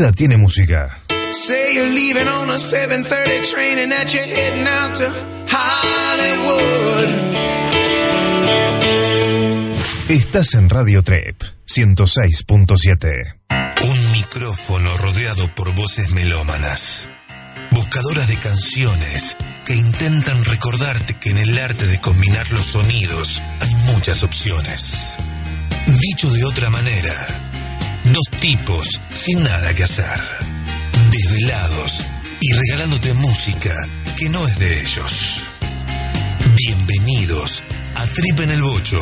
Vida tiene música. Say you're leaving on a 7:30 train and that you're heading out to Hollywood. Estás en Radio Trep 106.7. Un micrófono rodeado por voces melómanas, buscadoras de canciones que intentan recordarte que en el arte de combinar los sonidos hay muchas opciones. Dicho de otra manera, tipos sin nada que hacer, desvelados y regalándote música que no es de ellos. Bienvenidos a Trip en el Bocho.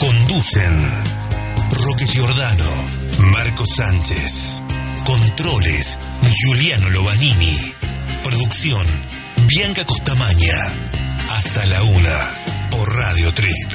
Conducen Roque Giordano, Marco Sánchez. Controles, Giuliano Lobanini. Producción, Bianca Costamaña. Hasta la una, por Radio Trip.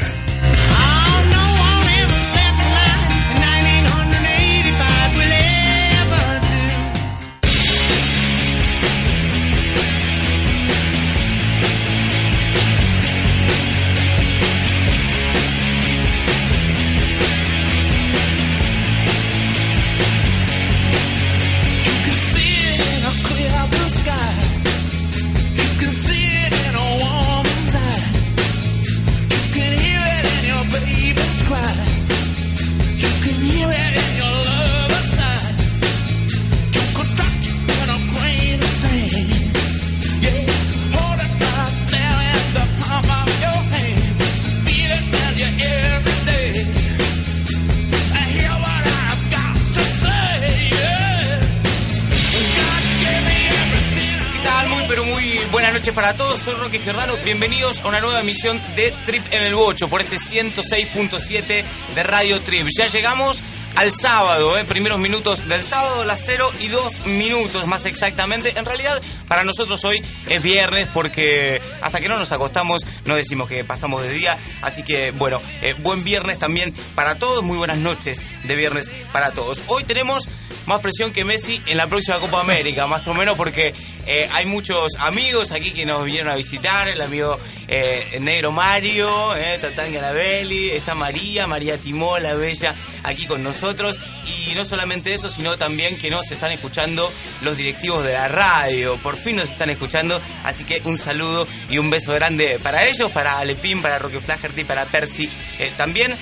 Para todos. Soy Roque Giordano. Bienvenidos a una nueva emisión de Trip en el Bocho por este 106.7 de Radio Trip. Ya llegamos al sábado, ¿eh? primeros minutos del sábado, las 0 y 2 minutos más exactamente. En realidad, para nosotros hoy es viernes porque hasta que no nos acostamos no decimos que pasamos de día. Así que, bueno, eh, buen viernes también para todos. Muy buenas noches de viernes para todos. Hoy tenemos más presión que Messi en la próxima Copa América, más o menos porque eh, hay muchos amigos aquí que nos vinieron a visitar, el amigo eh, Negro Mario, eh, Tatán está María, María Timó, la bella, aquí con nosotros, y no solamente eso, sino también que nos están escuchando los directivos de la radio, por fin nos están escuchando, así que un saludo y un beso grande para ellos, para Alepín, para Roque Flaherty, para Percy eh, también.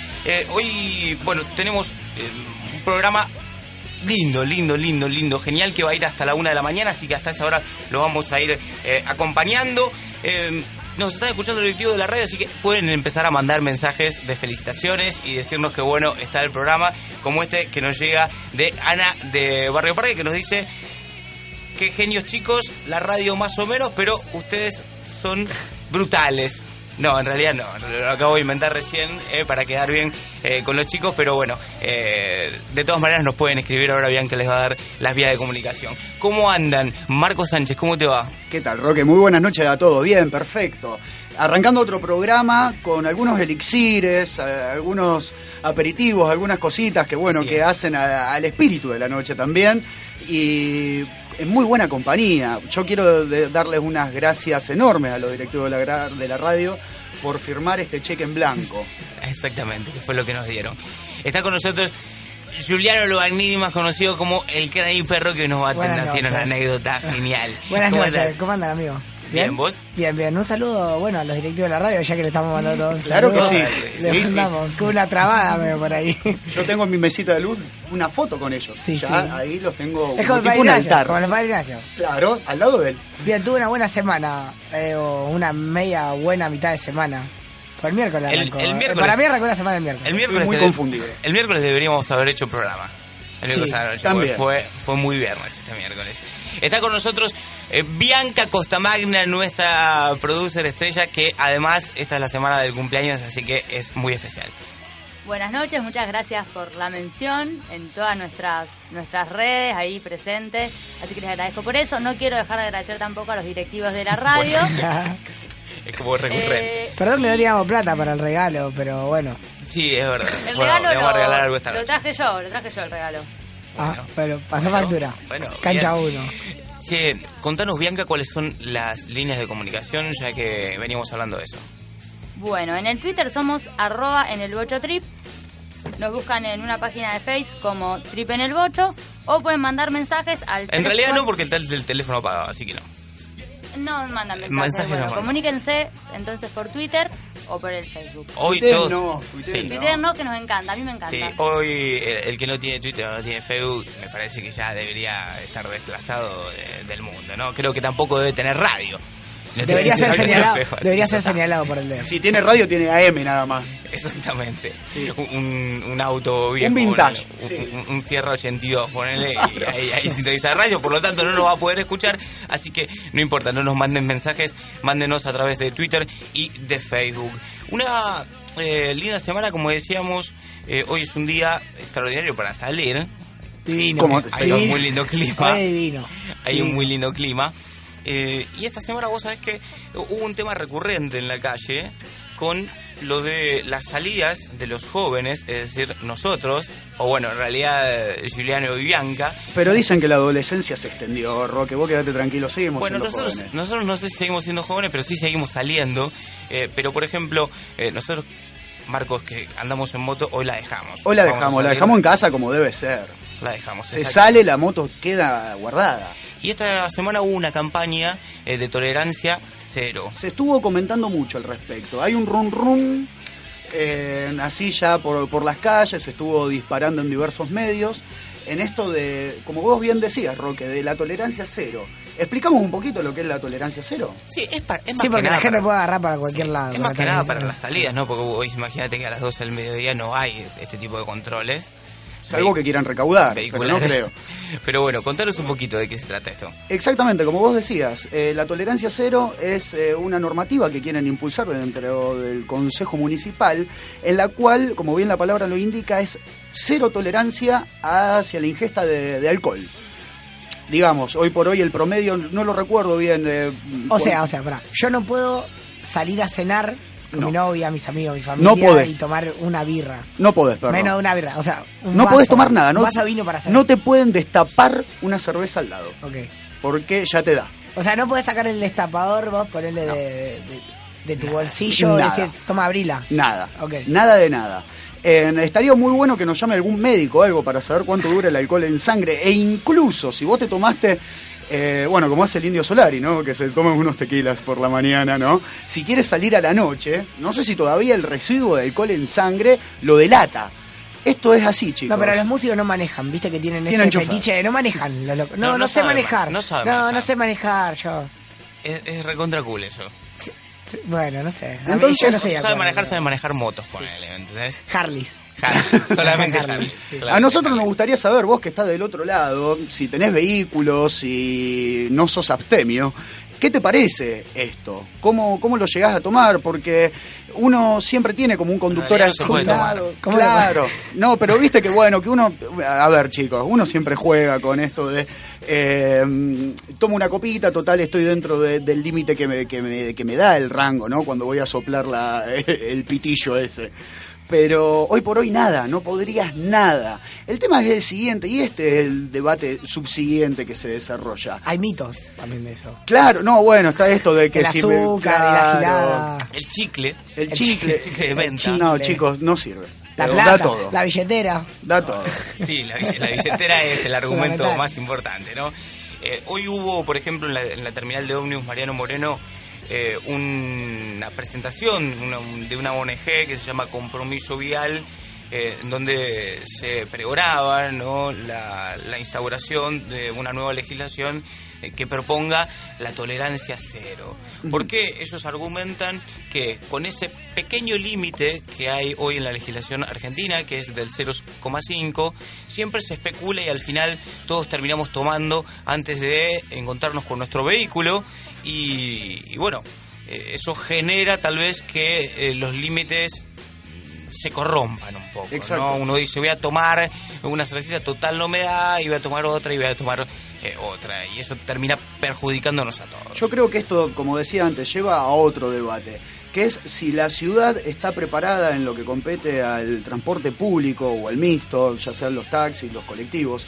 Hoy, bueno, tenemos un programa lindo, lindo, lindo, lindo, genial que va a ir hasta la una de la mañana, así que hasta esa hora lo vamos a ir eh, acompañando. Eh, nos están escuchando el directivo de la radio, así que pueden empezar a mandar mensajes de felicitaciones y decirnos que bueno está el programa, como este que nos llega de Ana de Barrio Parque, que nos dice qué genios chicos, la radio más o menos, pero ustedes son brutales. No, en realidad no, lo acabo de inventar recién eh, para quedar bien eh, con los chicos, pero bueno, eh, de todas maneras nos pueden escribir ahora bien que les va a dar las vías de comunicación. ¿Cómo andan? Marco Sánchez, ¿cómo te va? ¿Qué tal, Roque? Muy buenas noches a todos. Bien, perfecto. Arrancando otro programa con algunos elixires, algunos aperitivos, algunas cositas que, bueno, Así que es. hacen a- al espíritu de la noche también. Y en muy buena compañía. Yo quiero de- darles unas gracias enormes a los directivos de la, de la radio por firmar este cheque en blanco. Exactamente, que fue lo que nos dieron. Está con nosotros Giuliano Lobagnini, más conocido como el Crane Perro, que nos va a tener, tiene una anécdota genial. Buenas ¿Cómo noches? ¿cómo andan, amigo? Bien, ¿vos? Bien, bien. Un saludo, bueno, a los directivos de la radio, ya que le estamos mandando todos. Claro que sí. Le Sí, sí. mandamos, con una trabada medio por ahí. Yo tengo en mi mesita de luz una foto con ellos. Sí, ya sí. ahí los tengo Es como como el tipo padre un Ignacio, altar. como el padre Ignacio. Claro, al lado de él. Bien, tuve una buena semana, eh, o una media buena mitad de semana. Por el miércoles El- arrancó. el Eh, miércoles- Para mí arrancó la semana del miércoles. El miércoles, muy de- confundido. el miércoles deberíamos haber hecho programa. El miércoles Sí, a la noche, también. porque fue, fue muy viernes este miércoles. Está con nosotros eh, Bianca Costamagna, nuestra producer estrella, que además esta es la semana del cumpleaños, así que es muy especial. Buenas noches, muchas gracias por la mención en todas nuestras nuestras redes ahí presentes, así que les agradezco por eso. No quiero dejar de agradecer tampoco a los directivos de la radio. Es como recurrente. Eh, Perdón que no teníamos plata para el regalo, pero bueno. Sí, es verdad. El Bueno, regalo vamos a regalar algo lo, esta lo noche. traje yo, lo traje yo el regalo. Ah, pero pasó Bueno, factura. bueno, Cancha bien. 1. Che, contanos Bianca cuáles son las líneas de comunicación, ya que veníamos hablando de eso. Bueno, en el Twitter somos arroba en el 8 trip. nos buscan en una página de Face como Trip en el Bocho o pueden mandar mensajes al... En realidad no, 34 porque está el, el teléfono apagado, así que no. No mandan mensajes. Mensajes no bueno, mandan. comuníquense entonces por Twitter o por el Facebook. Hoy Tuiteen todos... no, Sí. no. Twitter no, que nos encanta, a mí me encanta. Sí, hoy el, el que no tiene Twitter o no tiene Facebook, me parece que ya debería estar desplazado de- del mundo, ¿no? Creo que tampoco debe tener radio. Si no Debería tiene ser señalado, debería ser señalado por el dedo. Si tiene radio, tiene AM nada más. Exactamente. Un, un auto viejo. Un vintage, ponele, sí. Un, un Sierra 82, ponele, y ahí, ahí sintoniza la radio, por lo tanto no lo va a poder escuchar, así que no importa, no nos manden mensajes, mándenos a través de Twitter y de Facebook. Una eh, linda semana, como decíamos, eh, hoy es un día extraordinario para salir, Divino. Hay un muy lindo clima. Divino. hay un muy lindo clima. Eh, y esta semana vos sabés que hubo un tema recurrente en la calle con lo de las salidas de los jóvenes, es decir, nosotros, o bueno, en realidad eh, Juliano y Bianca. Pero dicen que la adolescencia se extendió, Roque. Vos quedate tranquilo, seguimos Bueno, siendo nosotros, jóvenes. nosotros no sé si seguimos siendo jóvenes, pero sí seguimos saliendo. Eh, pero por ejemplo, eh, nosotros, Marcos, que andamos en moto, hoy la dejamos. Hoy la Vamos dejamos, la dejamos en casa como debe ser. La dejamos. Se sale, la moto queda guardada. Y esta semana hubo una campaña eh, de tolerancia cero. Se estuvo comentando mucho al respecto. Hay un run run eh, así ya por, por las calles, se estuvo disparando en diversos medios. En esto de, como vos bien decías, Roque, de la tolerancia cero. ¿Explicamos un poquito lo que es la tolerancia cero? Sí, es, pa- es más Sí, que la gente para- puede agarrar para cualquier lado. Es más que nada para las salidas, ¿no? Porque vos imagínate que a las 12 del mediodía no hay este tipo de controles. Salvo que quieran recaudar, pero no creo. Pero bueno, contanos un poquito de qué se trata esto. Exactamente, como vos decías, eh, la tolerancia cero es eh, una normativa que quieren impulsar dentro del Consejo Municipal, en la cual, como bien la palabra lo indica, es cero tolerancia hacia la ingesta de, de alcohol. Digamos, hoy por hoy el promedio, no lo recuerdo bien. eh, O sea, o sea, pará. Yo no puedo salir a cenar con No. mi novia, mis amigos, mi familia No podés. y tomar una birra. No podés, perdón. Menos de una birra. O sea, un no vaso, podés tomar nada, no, Un vaso de vino para hacer. no te pueden destapar una cerveza al lado, Ok. porque ya te da. O sea, no podés sacar el destapador, vos ponerle de, de- de tu bolsillo y decir, toma, abrila. Nada. Ok. Nada de nada. Eh, estaría muy bueno que nos llame algún médico o algo para saber cuánto dura el alcohol en sangre. E incluso si vos te tomaste, eh, bueno, como hace el indio Solari, ¿no? Que se tomen unos tequilas por la mañana, ¿no? Si quieres salir a la noche, no sé si todavía el residuo de alcohol en sangre lo delata. Esto es así, chicos. No, pero los músicos no manejan, viste que tienen, Tienen ese chofer. fetiche de no manejan. los. No, No, no, no sé manejar. ma- no sabe no, manejar. no sé manejar yo. Es, es recontra cool eso. Sí, Bueno, no sé. A mí Entonces, yo no de sabe manejar, sabe manejar motos, ponele, ¿me ¿entendés? Harleys. Harley, solamente Harley, sí. A nosotros nos gustaría saber, vos que estás del otro lado, si tenés vehículos, si no sos abstemio, ¿qué te parece esto? ¿Cómo, cómo lo llegás a tomar? Porque uno siempre tiene como un conductor asignado. tomar. ¿Cómo Claro. No, pero viste que bueno, que uno, a ver chicos, uno siempre juega con esto de, eh, tomo una copita, total estoy dentro de- del límite que me, que, me, que me da el rango, ¿no? Cuando voy a soplar la, el pitillo ese. Pero hoy por hoy nada, no podrías nada. El tema es el siguiente, y este es el debate subsiguiente que se desarrolla. Hay mitos también de eso. Claro, no, bueno, está esto de que El si me- azúcar y la. El chicle. El El chicle. el chicle de venta. No, chicos, no sirve. La plata, Da todo. la billetera. Da todo. Sí, la, bille- la billetera es el argumento más importante, ¿no? Eh, hoy hubo, por ejemplo, en la, en la terminal de ómnibus Mariano Moreno, eh, una presentación una- de una ONG que se llama Compromiso Vial, eh, en donde se pregonaba ¿no? la, la instauración de una nueva legislación que proponga la tolerancia cero. Porque ellos argumentan que con ese pequeño límite que hay hoy en la legislación argentina, que es del 0,5, siempre se especula y al final todos terminamos tomando antes de encontrarnos con nuestro vehículo y, y bueno, eh, eso genera tal vez que eh, los límites mm, se corrompan un poco. Exacto. ¿no? Uno dice, voy a tomar una cervecita total no me da, y voy a tomar otra, y voy a tomar eh, otra. Y eso termina perjudicándonos a todos. Yo creo que esto, como decía antes, lleva a otro debate, que es si la ciudad está preparada en lo que compete al transporte público o al mixto, ya sean los taxis, los colectivos,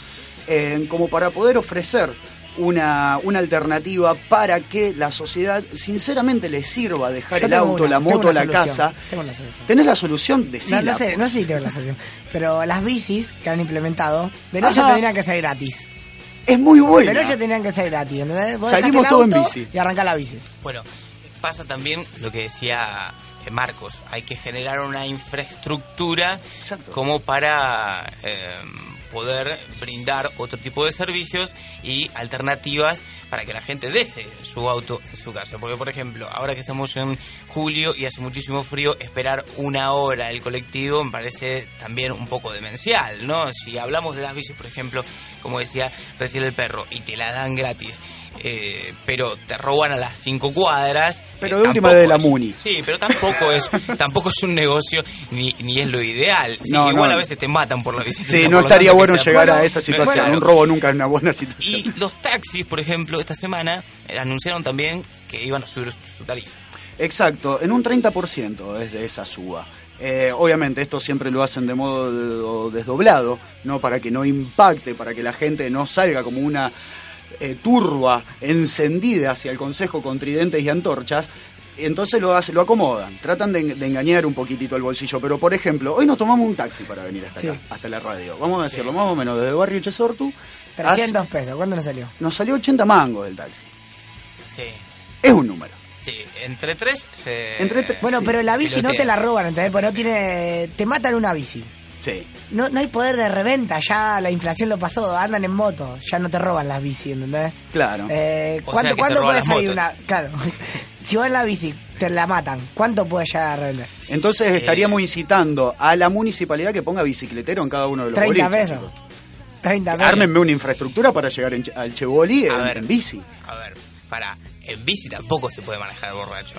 eh, como para poder ofrecer una, una alternativa para que la sociedad sinceramente le sirva dejar Yo el auto, una, la moto, la solución, casa. Tengo la solución. ¿Tenés la solución? No, Decila. no sé, no sé si tengo la solución. Pero las bicis que han implementado, de noche tendrían que ser gratis. Es muy buena. De noche tendrían que ser gratis, ¿entendés? Vos Salimos todo en bici. Y arranca la bici. Bueno, pasa también lo que decía eh, Marcos, hay que generar una infraestructura Exacto. como para eh, poder brindar otro tipo de servicios y alternativas para que la gente deje su auto en su casa. Porque, por ejemplo, ahora que estamos en julio y hace muchísimo frío, esperar una hora el colectivo me parece también un poco demencial, ¿no? Si hablamos de las bicis, por ejemplo, como decía recién el perro, y te la dan gratis. Eh, pero te roban a las cinco cuadras. Pero eh, de última de la es- Muni. Sí, pero tampoco es tampoco es un negocio ni, ni es lo ideal. Sí, No, igual no. a veces te matan por la bicicleta. Sí, no estaría bueno llegar a esa situación. Un robo nunca es una buena situación. Y los taxis, por ejemplo, esta semana eh, anunciaron también que iban a subir su, tarifa. Exacto, en un 30% es de esa suba. Eh, obviamente esto siempre lo hacen de modo de- desdoblado, no para que no impacte, para que la gente no salga como una eh, turba encendida hacia el Consejo con tridentes y antorchas. Entonces lo hace, lo acomodan, tratan de, de engañar un poquitito el bolsillo. Pero por ejemplo, hoy nos tomamos un taxi para venir hasta Sí. acá, hasta la radio. Vamos a decirlo, más o menos desde el barrio Chesortu. 300 pesos, ¿cuánto nos salió? Nos salió 80 mangos el taxi. Sí, Es un número. sí. Entre tres se. Entre tre- Bueno, Sí, pero la bici no te la roban, ¿entendés? Porque no tiene... Te matan una bici. Sí. No, no hay poder de reventa, ya la inflación lo pasó, andan en moto, ya no te roban las bici, ¿entendés? Claro. Eh, O ¿Cuánto, sea que te cuánto roban puede las salir motos. una...? Claro, si vos en la bici te la matan, ¿cuánto puede llegar a revender? Entonces Eh, estaríamos incitando a la municipalidad que ponga bicicletero en cada uno de los 30 boliches. pesos. chicos. 30 pesos. Ármenme una infraestructura para llegar en al Chevoli en, ver. en bici. A ver, para. En bici tampoco se puede manejar borracho.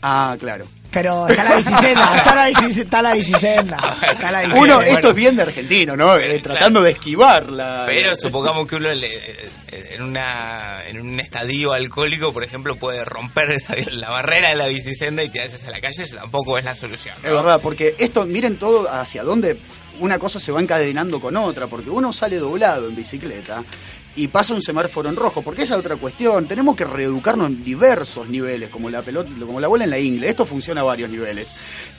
Ah, claro. Pero está la bicicenda, está la, bici, está la bicicenda. Está la bicicenda. Uno, bueno. esto es bien de argentino, ¿no? Eh, tratando claro. de esquivar la... Pero supongamos que uno le- eh, en una en un estadio alcohólico, por ejemplo, puede romper esa- la barrera de la bicicenda y tirarse a la calle, eso tampoco es la solución. ¿no? Es verdad, porque esto, miren todo hacia dónde una cosa se va encadenando con otra, porque uno sale doblado en bicicleta y pasa un semáforo en rojo, porque esa es otra cuestión, tenemos que reeducarnos en diversos niveles, como la pelota, como la bola en la ingle, esto funciona a varios niveles.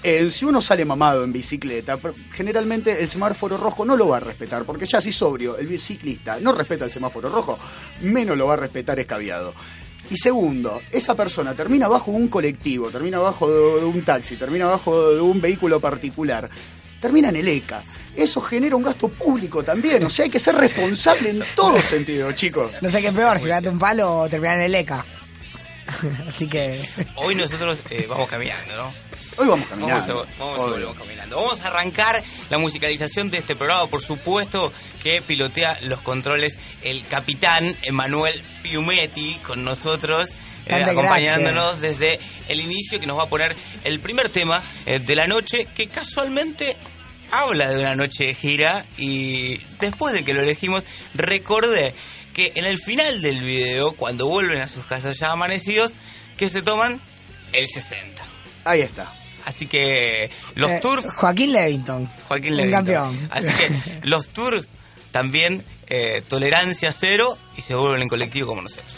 Eh, si uno sale mamado en bicicleta, generalmente el semáforo rojo no lo va a respetar, porque ya si sobrio, el biciclista no respeta el semáforo rojo, menos lo va a respetar escabiado. Y segundo, esa persona termina bajo un colectivo, termina bajo de un taxi, termina bajo de un vehículo particular, termina en el ECA. Eso genera un gasto público también, o sea, hay que ser responsable en todo sentido, chicos. No sé qué es peor, si date un palo o terminar en el ECA. Así que... Hoy nosotros eh, vamos caminando, ¿no? Hoy vamos Vamos, caminando. a, vamos y Obvio. volvemos caminando. Vamos a arrancar la musicalización de este programa, por supuesto, que pilotea los controles el capitán Emanuel Piumetti con nosotros. eh, acompañándonos desde el inicio que nos va a poner el primer tema eh, de la noche que casualmente habla de una noche de gira y después de que lo elegimos recordé que en el final del video cuando vuelven a sus casas ya amanecidos que se toman el 60 Ahí está. Así que los Eh, tours, Joaquín Levington. Joaquín un Levington. campeón. Así que los tours también eh, tolerancia cero y se vuelven en colectivo como nosotros.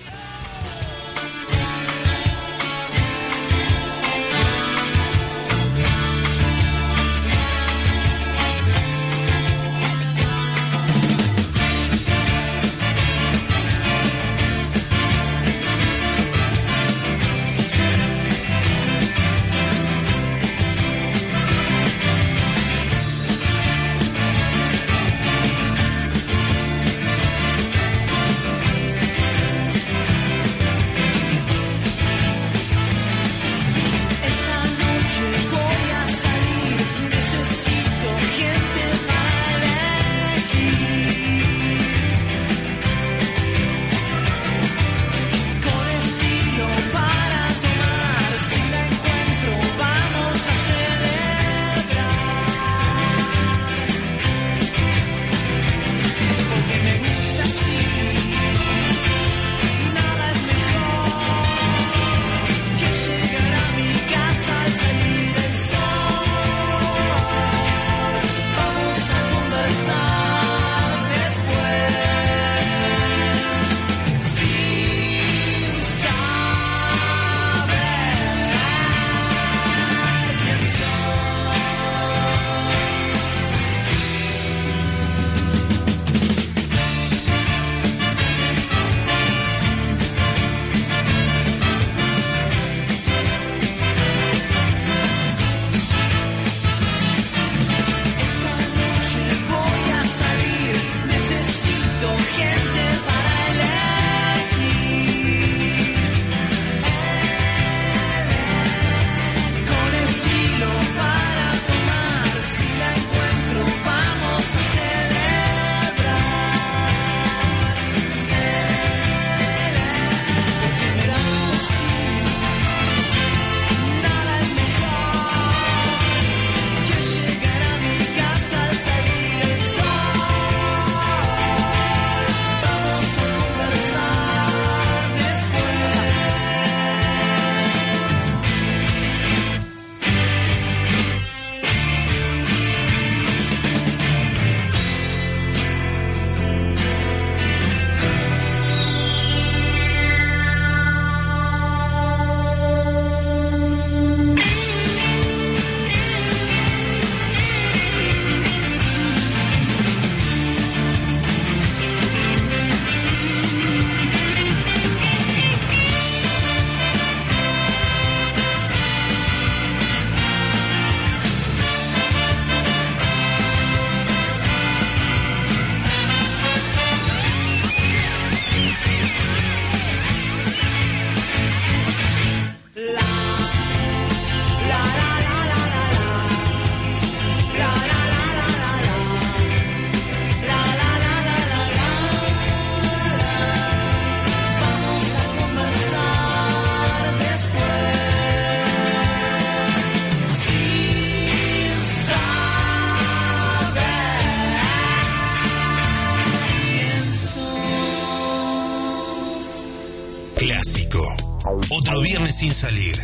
Sin salir.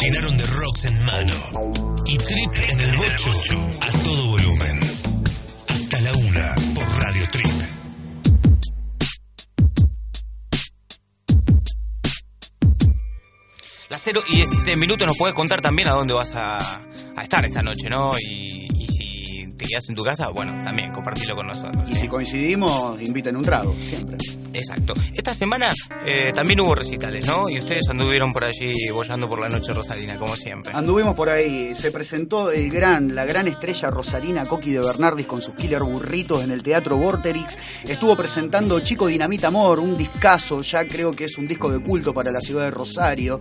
Llenaron de rocks en mano. Y trip en el bocho a todo volumen. Hasta la una por Radio Trip. Las 0 y 17 minutos nos puedes contar también a dónde vas a, a estar esta noche, ¿no? Y, y si te quedas en tu casa, bueno, también compartirlo con nosotros. Y ¿sí? si coincidimos, inviten un trago, siempre. Exacto. Esta semana eh, también hubo recitales, ¿no? Y ustedes anduvieron por allí bollando por la noche rosarina, como siempre. Anduvimos por ahí, se presentó el gran, la gran estrella rosarina Coqui de Bernardis con sus killer burritos en el Teatro Vorterix. Estuvo presentando Chico Dinamita Amor, un discazo, ya creo que es un disco de culto para la ciudad de Rosario.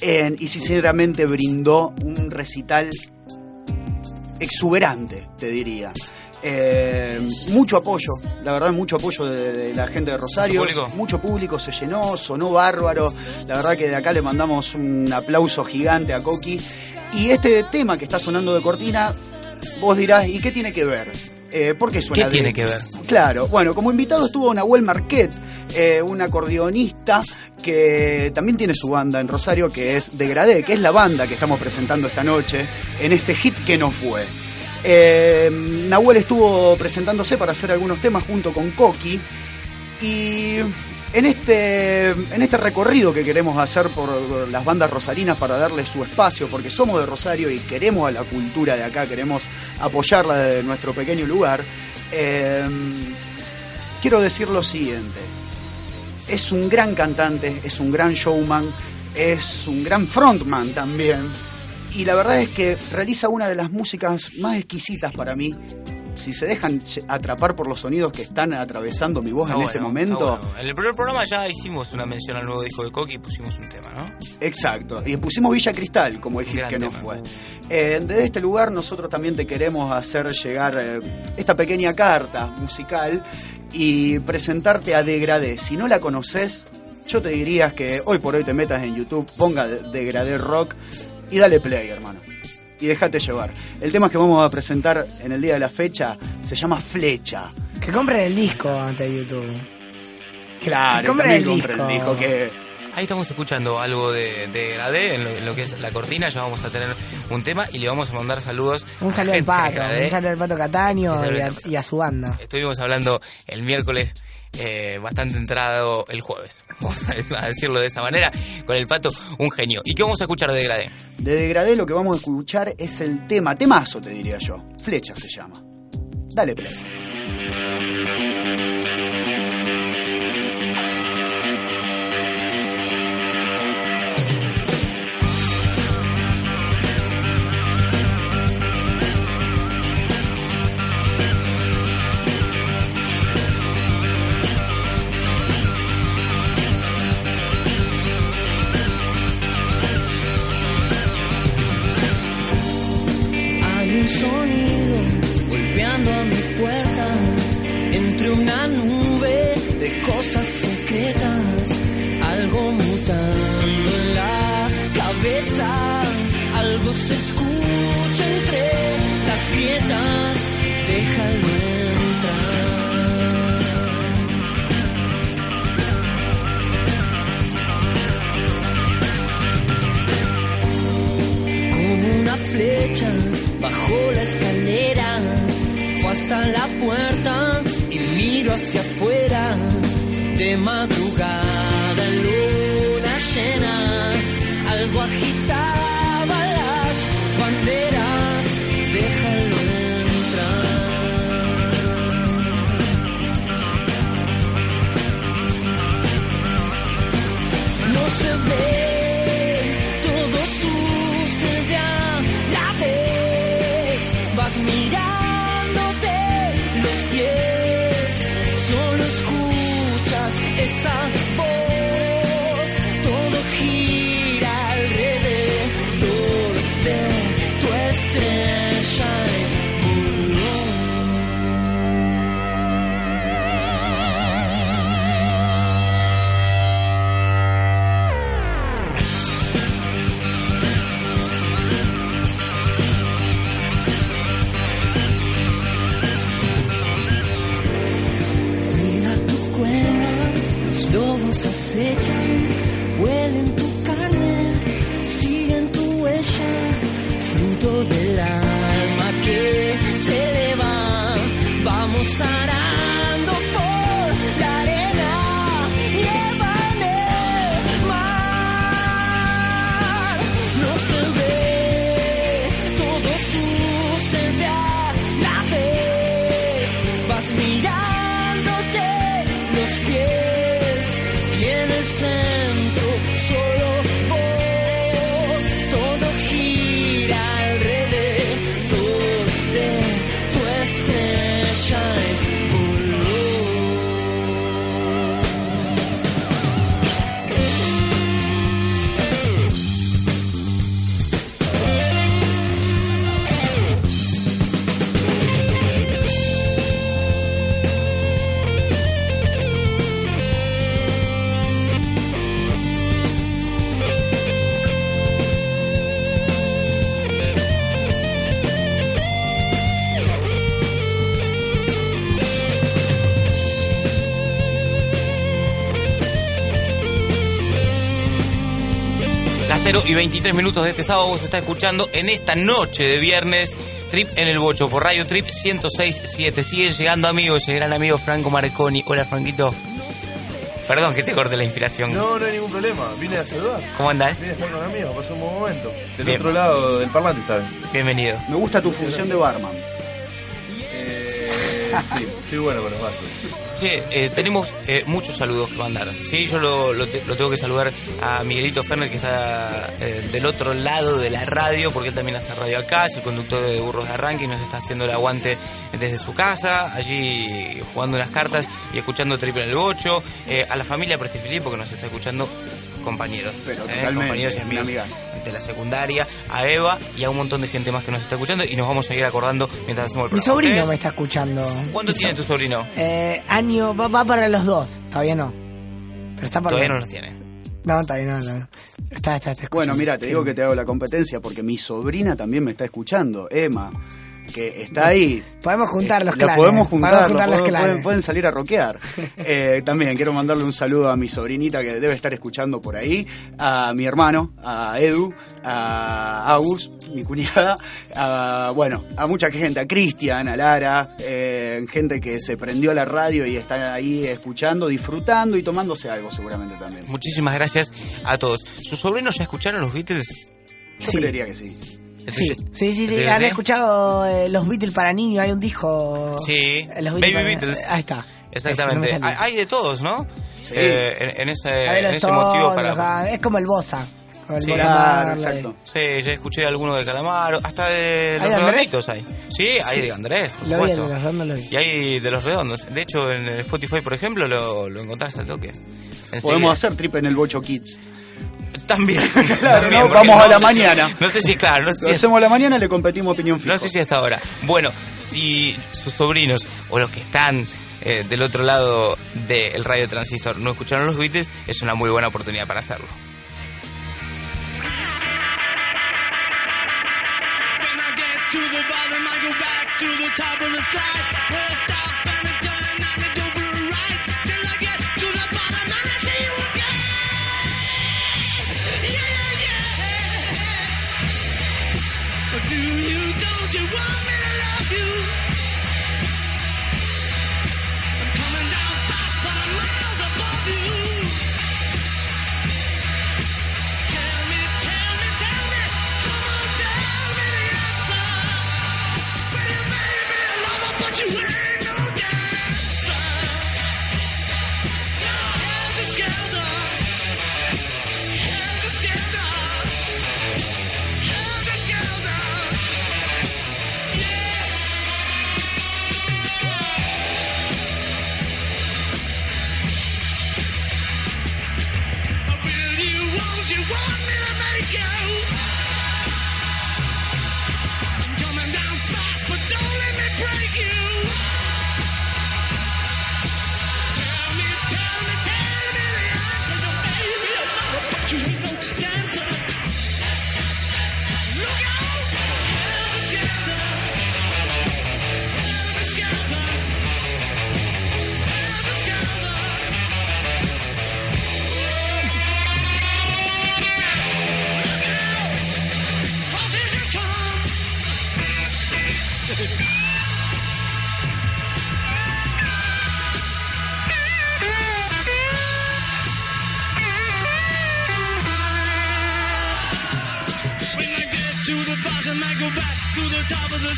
Y sinceramente brindó un recital exuberante, te diría. Eh, mucho apoyo, la verdad, mucho apoyo de, de la gente de Rosario. ¿Mucho público? Mucho público, se llenó, sonó bárbaro. La verdad que de acá le mandamos un aplauso gigante a Coqui. Y este tema que está sonando de cortina, vos dirás, ¿y qué tiene que ver? Eh, ¿Por qué suena ¿Qué de- tiene que ver? Claro, bueno, como invitado estuvo Nahuel Marquet, eh, un acordeonista que también tiene su banda en Rosario, que es Degradé, que es la banda que estamos presentando esta noche en este hit que no fue. Eh, Nahuel estuvo presentándose para hacer algunos temas junto con Coqui y en este, en este recorrido que queremos hacer por las bandas rosarinas para darle su espacio, porque somos de Rosario y queremos a la cultura de acá, queremos apoyarla de nuestro pequeño lugar, eh, quiero decir lo siguiente. Es un gran cantante, es un gran showman, es un gran frontman también. Y la verdad es que realiza una de las músicas más exquisitas para mí. Si se dejan atrapar por los sonidos que están atravesando mi voz Está en este momento, bueno. En el primer programa ya hicimos una mención al nuevo disco de Coqui y pusimos un tema, ¿no? Exacto, y pusimos Villa Cristal como el hit que no tema. fue. Eh, desde este lugar nosotros también te queremos hacer llegar eh, esta pequeña carta musical y presentarte a Degradé. Si no la conoces, yo te diría que hoy por hoy te metas en YouTube, ponga De- Degradé Rock y dale play, hermano. Y déjate llevar. El tema que vamos a presentar en el día de la fecha se llama Flecha. Que compren el disco antes de YouTube. Claro, y compren el compra el disco. que Ahí estamos escuchando algo de, de Gradé, en lo, en lo que es la cortina, ya vamos a tener un tema y le vamos a mandar saludos. Un saludo al pato, un saludo al pato Cataño Sí, y a, saludo. y a su banda. Estuvimos hablando el miércoles eh, bastante entrado el jueves, vamos a dec- a decirlo de esa manera, con el pato, un genio. ¿Y qué vamos a escuchar de Gradé? De Degradé lo que vamos a escuchar es el tema, temazo te diría yo. Flecha se llama. Dale play. Un sonido golpeando a mi puerta entre una nube de cosas secretas, algo mutando en la cabeza, algo se escucha entre las grietas, déjalo entrar. como una flecha bajo la escalera. Fue hasta la puerta y miro hacia afuera. De madrugada luna llena, algo agitaba 0 y 23 minutos de este sábado vos está escuchando en esta noche de viernes Trip en el Bocho por Radio Trip 1067. Siguen llegando amigos, ese gran amigo Franco Marconi. Hola Franquito. Perdón que te corte la inspiración. No, no hay ningún problema. Vine a saludar. ¿Cómo andás? Vine a estar con amigos, pasó un buen momento. Del Bien. otro lado del parlante, ¿sabes? Bienvenido. Me gusta tu función de barman. Eh, sí, soy bueno con los vasos. Che, eh, tenemos eh, muchos saludos que mandar. Sí, yo lo, lo te- lo tengo que saludar a Miguelito Ferner, que está eh, del otro lado de la radio, porque él también hace radio acá, es el conductor de Burros de Arranque y nos está haciendo el aguante desde su casa, allí jugando unas cartas y escuchando Triple en el Bocho. Eh, a la familia Prestifilipo, que nos está escuchando, compañeros. Pero eh, compañeros y amigos. De la secundaria, a Eva y a un montón de gente más que nos está escuchando y nos vamos a ir acordando mientras hacemos el Mi programa. sobrino ¿Ustedes? me está escuchando. ¿Cuánto Mi tiene so- tu sobrino? Eh, año, va, va para los dos. Todavía no. Pero está para Todavía no los tiene. No, todavía no, no. Está, está, está Bueno, mira, te digo que te hago la competencia porque mi sobrina también me está escuchando, Emma, que está ahí. Podemos juntar los La clanes. podemos juntar, Podemos lo juntar los podemos- clanes. pueden, pueden salir a rockear. Eh, también quiero mandarle un saludo a mi sobrinita que debe estar escuchando por ahí, a mi hermano, a Edu, a Agus, mi cuñada, a, bueno, a mucha gente, a Cristian, a Lara, eh, gente que se prendió a la radio y está ahí escuchando, disfrutando y tomándose algo seguramente también. Muchísimas gracias a todos. ¿Sus sobrinos ya escucharon los Beatles? Yo Sí. creería que sí. Sí, sí, sí, sí. ¿Entonces, han escuchado eh, los Beatles para niños, hay un disco. Sí, los Baby para- Beatles. Ahí está. Exactamente. No hay, de todos, ¿no? Sí. Eh, en, en ese, Hay en los ese motivo para... los es como el como el Sí. Marley. exacto. Sí, ya escuché algunos de Calamaro, hasta de los redonditos hay. Sí, hay de Andrés, por Lo vi, supuesto. el de los redondos lo vi. Y hay de los redondos. De hecho, en Spotify, por ejemplo, lo, lo encontrás al toque. Enseguida. Podemos hacer trip en el Bocho Kids. También. Claro, también, ¿no? porque Vamos a la si- mañana. no sé si, claro, no sé Lo si hacemos a la mañana y le competimos opinión fija. No sé si hasta ahora. Bueno, si sus sobrinos o los que están eh, del otro lado del radio transistor no escucharon los Beatles, es una muy buena oportunidad para hacerlo. To the bottom, I go back to the top of the slide.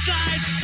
Slide.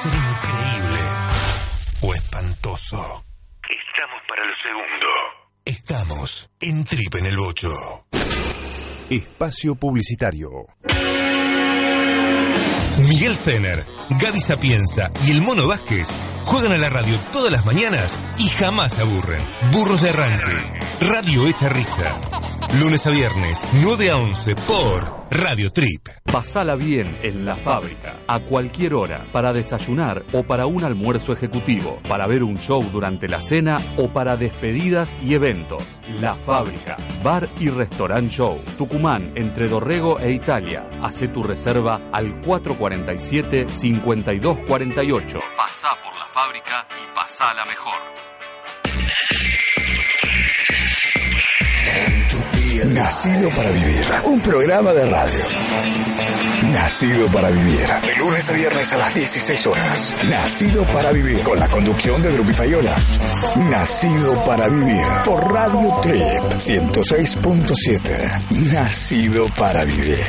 Ser increíble o espantoso. Estamos para lo segundo. Estamos en Trip en el Bocho. Espacio Publicitario. Miguel Fener, Gaby Sapienza y el Mono Vázquez juegan a la radio todas las mañanas y jamás se aburren. Burros de arranque, radio hecha risa. Lunes a viernes, 9 a 11 por Radio Trip. Pasala bien en la fábrica, a cualquier hora, para desayunar o para un almuerzo ejecutivo, para ver un show durante la cena o para despedidas y eventos. La fábrica, bar y restaurant show. Tucumán, entre Dorrego e Italia. Hace tu reserva al 447-5248. Pasá por la fábrica y pasala mejor. Nacido para vivir. Un programa de radio. Nacido para vivir. De lunes a viernes a las 16 horas. Nacido para vivir. Con la conducción de Drupi Fayola. Nacido para vivir. Por Radio Trip 106.7. Nacido para vivir.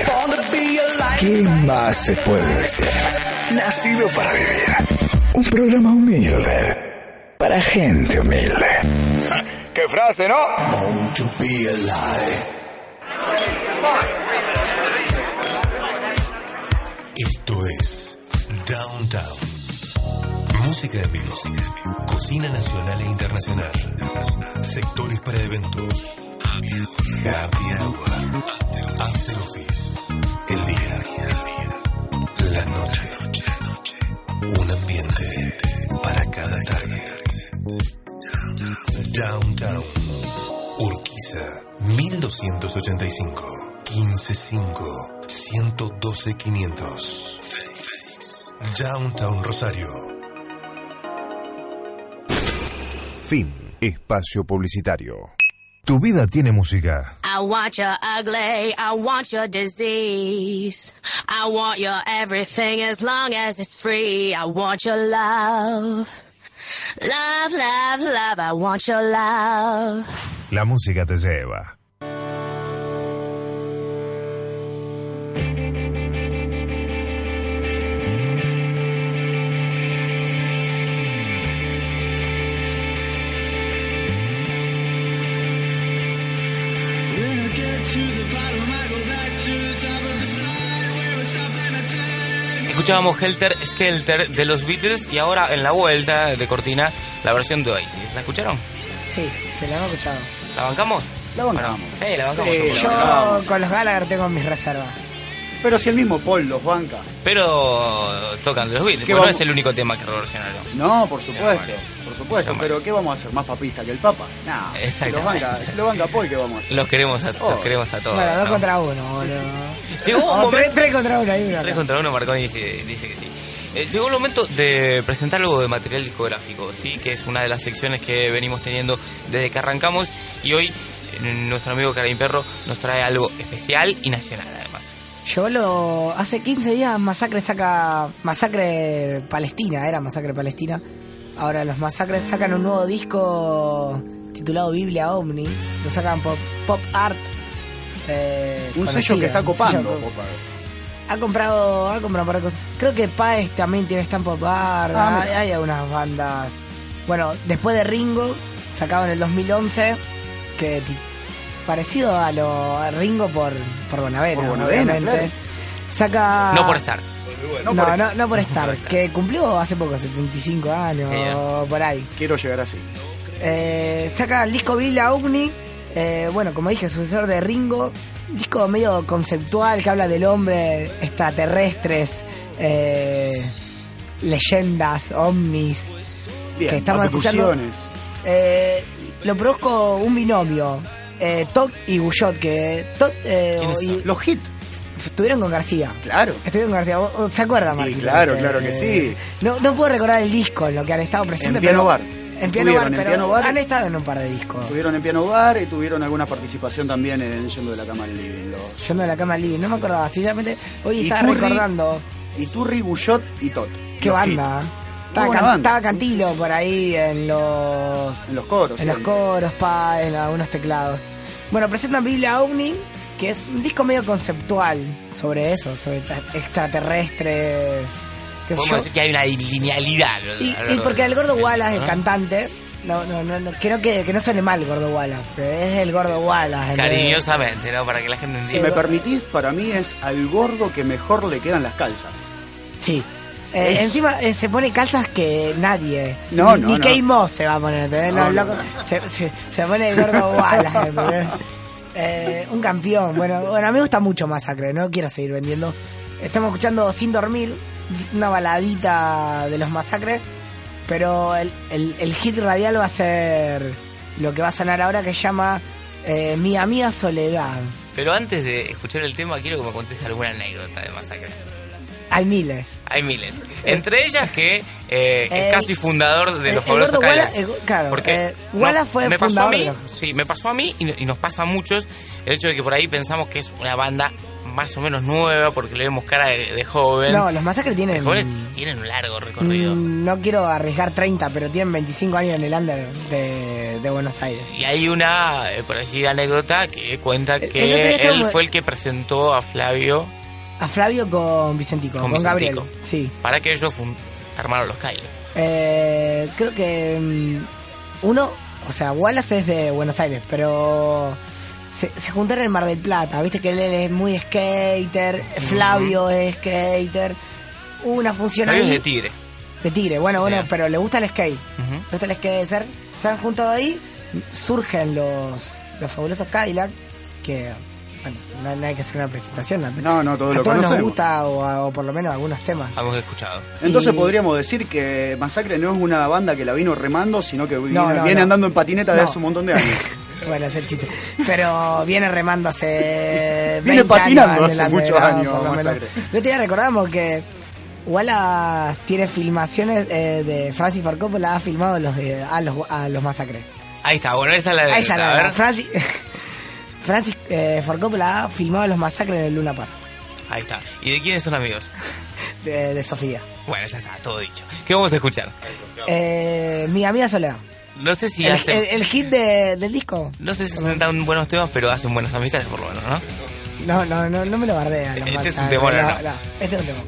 ¿Qué más se puede decir? Nacido para vivir. Un programa humilde. Para gente humilde. ¿Qué frase, no? To be. Esto es Downtown. Música en vivo, cocina nacional e internacional, sectores para eventos, happy hour, after office, el día, la noche, un ambiente para cada. Downtown, Urquiza, 1285, 155, 112 500. Downtown Rosario. Fin. Espacio Publicitario. Tu vida tiene música. I want your ugly, I want your disease. I want your everything as long as it's free. I want your love. Love, love, love, I want your love. La música te lleva. Escuchábamos Helter Skelter de los Beatles y ahora en la vuelta de cortina la versión de Oasis. ¿La escucharon? Sí, se la hemos escuchado. ¿La bancamos? La bancamos. Bueno, la bancamos. Sí, un la poco. bancamos. Yo con los Gallagher tengo mis reservas. Pero si el mismo Paul los banca. Pero tocan los Beatles, ¿Qué porque no es el único tema que reversionaron. No, por supuesto, por supuesto. Pero ¿qué vamos a hacer? ¿Más papista que el Papa? No, si los banca, si lo banca Paul, ¿qué vamos a hacer? Los queremos a, Oh. los queremos a todos. Bueno, dos ¿no? contra uno, boludo. Llegó un momento- tres, tres contra uno, hay. Tres contra uno, Marconi dice, dice que sí. Eh, llegó el momento de presentar algo de material discográfico, sí, que es una de las secciones que venimos teniendo desde que arrancamos y hoy eh, nuestro amigo Karim Perro nos trae algo especial y nacional. Yo lo. Hace 15 días Masacre saca. Masacre Palestina, era Masacre Palestina. Ahora los Masacres sacan un nuevo disco titulado Biblia Omni. Lo sacan por Pop Art. eh, Un conocido, sello que está copando. sello. Ha comprado, ha comprado para cosas. Creo que Paez también tiene stand Pop Art. Ah, hay, hay algunas bandas. Bueno, después de Ringo, sacado en el 2011, que parecido a lo a Ringo por, por Bonavena, Por Bonavena, obviamente. claro. Saca. No por estar. No, No por- no, no por estar, que cumplió hace poco, 75 años, Sí, ¿eh? por ahí. Quiero llegar así. Eh, saca el disco Biblia OVNI, eh, bueno, como dije, sucesor de Ringo, disco medio conceptual que habla del hombre, extraterrestres, eh, leyendas, ovnis, Bien, que estamos escuchando. Eh, lo produzco un binomio, eh, Todd y Guyot, que Todd eh, ¿Quiénes y-? Los hits, estuvieron con García. claro. Estuvieron con García, ¿Vos- vos- ¿se acuerdan, Sí, Marquito? claro, claro que sí. No, no puedo recordar el disco en lo que han estado presentes. En Piano pero- Bar. En Piano Bar, en pero Piano Bar. han estado en un par de discos. Estuvieron en Piano Bar y tuvieron alguna participación también en Yendo de la Cama al Living. Los... Yo no de la cama living, no me acordaba. Sinceramente, hoy Y estaba Turri- recordando Iturri, Guyot y Tot. qué banda. hits. Estaba, Can- estaba Cantilo por ahí en los. En los coros, En los coros, pa, en algunos teclados. Bueno, presentan Biblia OVNI, que es un disco medio conceptual sobre eso, sobre tra- extraterrestres. Podemos yo. decir que hay una linealidad. Y, porque el gordo Wallace, el ¿Ah? cantante, no, no, no, no, que, no, que, que no suene mal el gordo Wallace, porque es el gordo Wallace. Cariñosamente, ¿no? Para que la gente Si entienda. me permitís, para mí es al gordo que mejor le quedan las calzas. Sí. Eh, Es- Encima eh, se pone calzas que nadie. No, ni, no, Ni no. Kate Moss se va a poner, locos- Se, se- se pone el gordo Wallace. Eh, un campeón. Bueno, bueno, a mí me gusta mucho Masacre, no quiero seguir vendiendo. Estamos escuchando Sin Dormir, una baladita de los masacres, pero el, el- el hit radial va a ser lo que va a sonar ahora que se llama eh, Mi Amiga Soledad. Pero antes de escuchar el tema, quiero que me contes alguna anécdota de Masacre. Hay miles. Hay miles. Entre ellas que eh, Eh, es casi fundador de el- los fabulosos Cadillacs. Claro, Porque eh, Wallace fue me pasó a fundador mí, de los- sí, me pasó a mí y, y nos pasa a muchos el hecho de que por ahí pensamos que es una banda más o menos nueva porque le vemos cara de, de joven. No, los masacres tienen. Los jóvenes tienen un largo recorrido. Mm, No quiero arriesgar 30, pero tienen 25 años en el under de, de Buenos Aires. Y hay una, eh, por allí, anécdota que cuenta que él fue el que presentó a Flavio A Flavio con Vicentico, Con con, Gabriel. Vicentico. Sí. para que ellos armaron los Kyle. Eh, creo que mm, uno, o sea, Wallace es de Buenos Aires, pero se, se juntaron en Mar del Plata. Viste que él es muy skater, Flavio es skater. Hubo una función Flavio es de Tigre. De Tigre, bueno, Sí. bueno, pero le gusta el skate. Ujú. Le gusta el skate. Se, se han juntado ahí, surgen los, los fabulosos Cadillac, que, bueno, no, no hay que hacer una presentación. No, no, todos a lo todos nos conocemos. gusta, o, a- o por lo menos algunos temas. Hemos escuchado. Entonces Y- podríamos decir que Masacre no es una banda que la vino remando, sino que viene, no, viene no. andando en patineta de No. hace un montón de años. Bueno, ese chiste. Pero viene remando hace. Viene 20 patinando años hace muchos años. Masacre. Otro día recordamos que Wallace tiene filmaciones eh, de Francis Ford Coppola, ha filmado los de, a, los, a los masacres. Ahí está, bueno, esa es la de Ahí está a la ver. Francis, Francis eh, Ford Coppola ha filmado los masacres en el Luna Park Ahí está. ¿Y de quiénes son amigos? de, de Sofía. Bueno, ya está, todo dicho. ¿Qué vamos a escuchar? Eh, mi amiga Soledad. No sé si El, hacen. el- el hit de- del disco. No sé si hacen tan buenos temas, pero hacen buenas amistades por lo menos, ¿no? No, no, no, no me lo bardea. Este es un temón, ¿no? Este es un temón.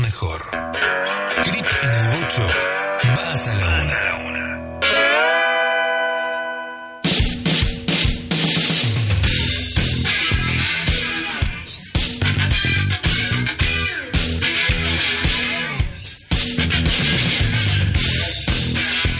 Mejor.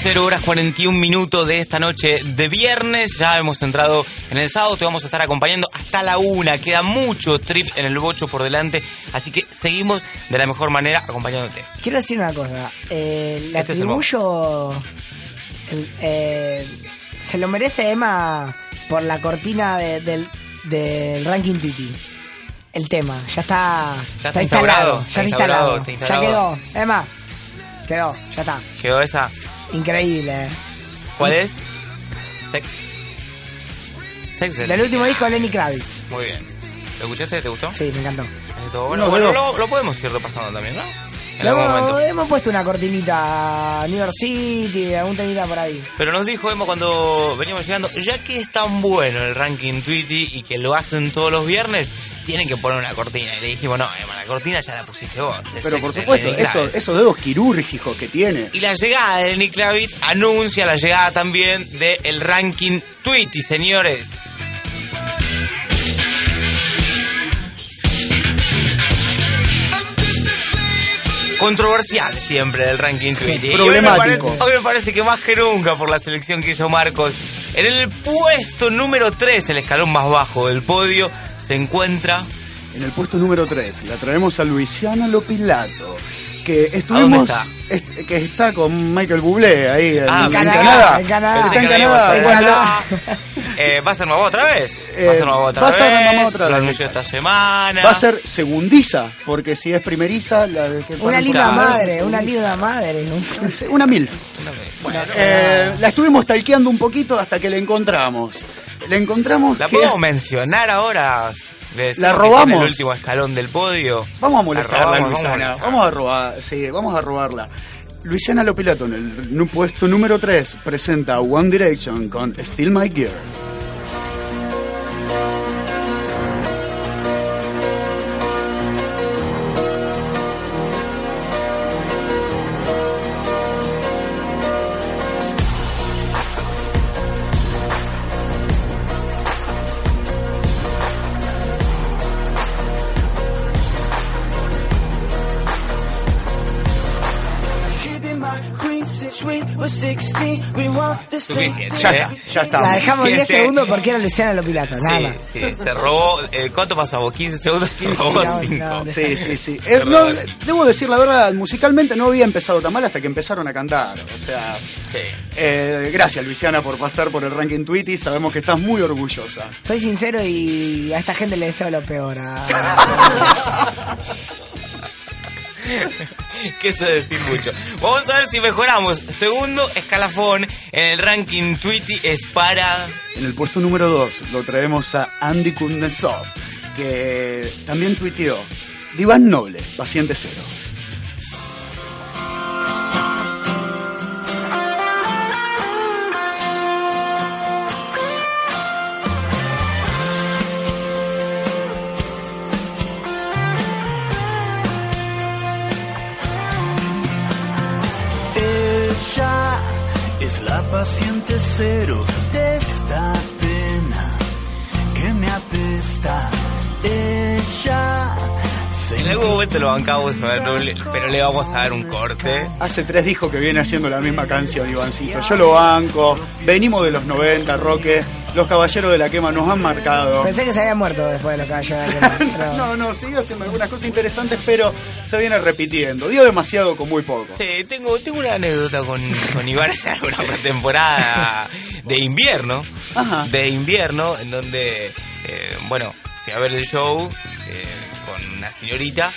0 horas 41 minutos de esta noche de viernes. Ya hemos entrado en el sábado, te vamos a estar acompañando hasta la una. Queda mucho trip en el bocho por delante, así que seguimos de la mejor manera acompañándote. Quiero decir una cosa, eh, le este. El, eh, se lo merece Emma por la cortina del, del ranking Titi el tema. Ya está, ya está, instalado, Ya está instalado. Ya quedó. Emma, quedó, ya está. Quedó esa. Increíble. ¿Cuál es? Sex. Sex del, último disco de Lenny Kravitz. Muy bien. ¿Lo escuchaste? ¿Te gustó? Sí, me encantó. Estuvo bueno. Bueno, lo, lo podemos ir repasando también, ¿no? En Le algún hemos, momento. hemos puesto una cortinita a New York City, algún temita por ahí. Pero nos dijo Emma cuando veníamos llegando, ya que es tan bueno el ranking Tweety y que lo hacen todos los viernes, tienen que poner una cortina. Y le dijimos, no, Emma, la cortina ya la pusiste vos. Pero por supuesto, Lenny eso, Kravitz". esos dedos quirúrgicos que tiene. Y la llegada de Lenny Kravitz anuncia la llegada también del ranking Tweety, señores. Controversial siempre el ranking Tweety. Y hoy me, Problemático. parece, hoy me parece que más que nunca por la selección que hizo Marcos. En el puesto número 3, el escalón más bajo del podio, se encuentra. En el puesto número 3 la traemos a Luisiana Lopilato, que estuvimos... está? est- que está con Michael Bublé ahí en, Ah, en Canadá. en Canadá. Está en Canadá. Bueno. Eh, ¿Va a ser mamá otra vez? Eh, va a ser mamá otra va a vez. ser mamá otra vez. esta semana. Va a ser segundiza, porque si es primeriza, la de que Una linda madre, una linda madre. Una mil. Eh, la estuvimos talqueando un poquito hasta que la encontramos. La encontramos. ¿La que- podemos mencionar ahora? La robamos. El último escalón del podio. Vamos a La molestarla, robamos, vamos a Vamos a robar, sí, vamos a robarla. Luisiana Lopilato en el puesto número 3 presenta One Direction con Still My Gear. Suficiente. Ya ¿eh? está, ya está. La dejamos 10 Suficiente. segundos porque era Luciana Lopilato, nada Sí, más. sí, se robó. eh, ¿Cuánto pasamos? ¿15 segundos? Se robó no, 5. no, Sí, sí, sí. Eh, no, debo decir la verdad, musicalmente no había empezado tan mal hasta que empezaron a cantar. O sea, Sí. eh, gracias Luisiana por pasar por el ranking Tweety. Sabemos que estás muy orgullosa. Soy sincero y a esta gente le deseo lo peor. a- que eso es decir mucho. Vamos a ver si mejoramos. Segundo escalafón en el ranking Tweety es para... En el puesto número 2 lo traemos a Andy Kundesov, que también tuiteó. Diván Noble, paciente cero. Paciente cero de esta pena que me apesta. Ella se En algún momento lo bancamos a ver, no le- pero le vamos a dar un corte. Hace tres discos que viene haciendo la misma canción, Ivancito. Yo lo banco. Venimos de los 90, Roque. Los caballeros de la quema nos han marcado. Pensé que se había muerto después de lo que haya pero- No, no, sigue haciendo algunas cosas interesantes, pero se viene repitiendo. Dio demasiado con muy poco. Sí, tengo, tengo una anécdota con, con Iván en una pretemporada de invierno. De invierno, en donde, eh, bueno, fui a ver el show eh, con una señorita,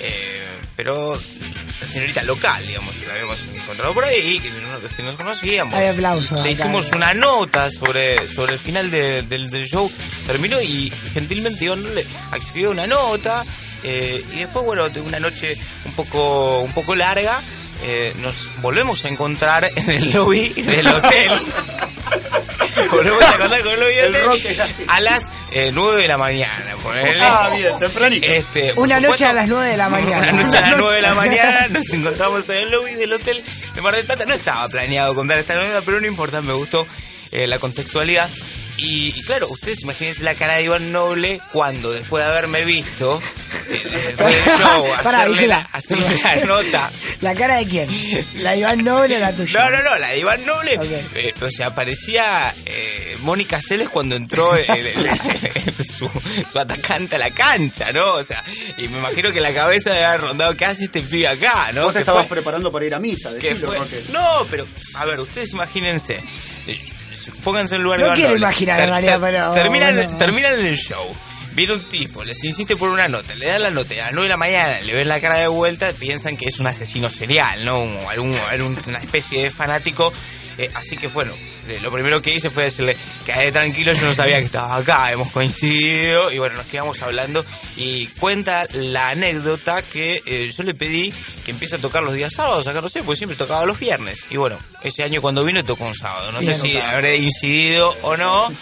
eh, pero la señorita local, digamos, que la habíamos encontrado por ahí, que no, que nos conocíamos. Hay aplausos Le acá. hicimos una nota sobre, sobre el final de- del, del show. Terminó y gentilmente Iván le accedió a una nota. eh, y después, bueno, de una noche un poco, un poco larga, eh, nos volvemos a encontrar en el lobby del hotel. volvemos a encontrar con el a las eh, 9 de la mañana. ponele. Ah, bien, tempranito. Este, Una noche supuesto, a las 9 de la mañana. una noche a las 9 de la mañana nos encontramos en el lobby del hotel de Mar del Plata. No estaba planeado contar esta novela, pero no importa, me gustó eh, la contextualidad. Y, y claro, ustedes imagínense la cara de Iván Noble cuando después de haberme visto después del show, Pará, hacerle, la, hacerle la nota. ¿La cara de quién? ¿La de Iván Noble o la tuya? No, no, no, la de Iván Noble. eh, o sea, parecía eh, Mónica Celes cuando entró el- el- el- su, su atacante a la cancha, ¿no? O sea, y me imagino que la cabeza debe haber rondado, ¿qué hace este pibe acá, no? Vos te Que estabas fue- preparando para ir a misa, Roque. No, pero, a ver, ustedes imagínense. eh, Pónganse en el lugar No de Iván quiero imaginar, en realidad, pero Terminan, bueno. terminan el show. Viene un tipo, les insiste por una nota, le dan la nota y a las 9 de la mañana le ven la cara de vuelta, piensan que es un asesino serial, ¿no? Como algún, algún- una especie de fanático. Eh, así que bueno, eh, lo primero que hice fue decirle, quedé tranquilo, yo no sabía que estaba acá, hemos coincidido y bueno, nos quedamos hablando y cuenta la anécdota que eh, yo le pedí que empiece a tocar los días sábados, acá no sé, porque siempre tocaba los viernes. Y bueno, ese año cuando vino tocó un sábado, no Bien, sé si habré incidido o no,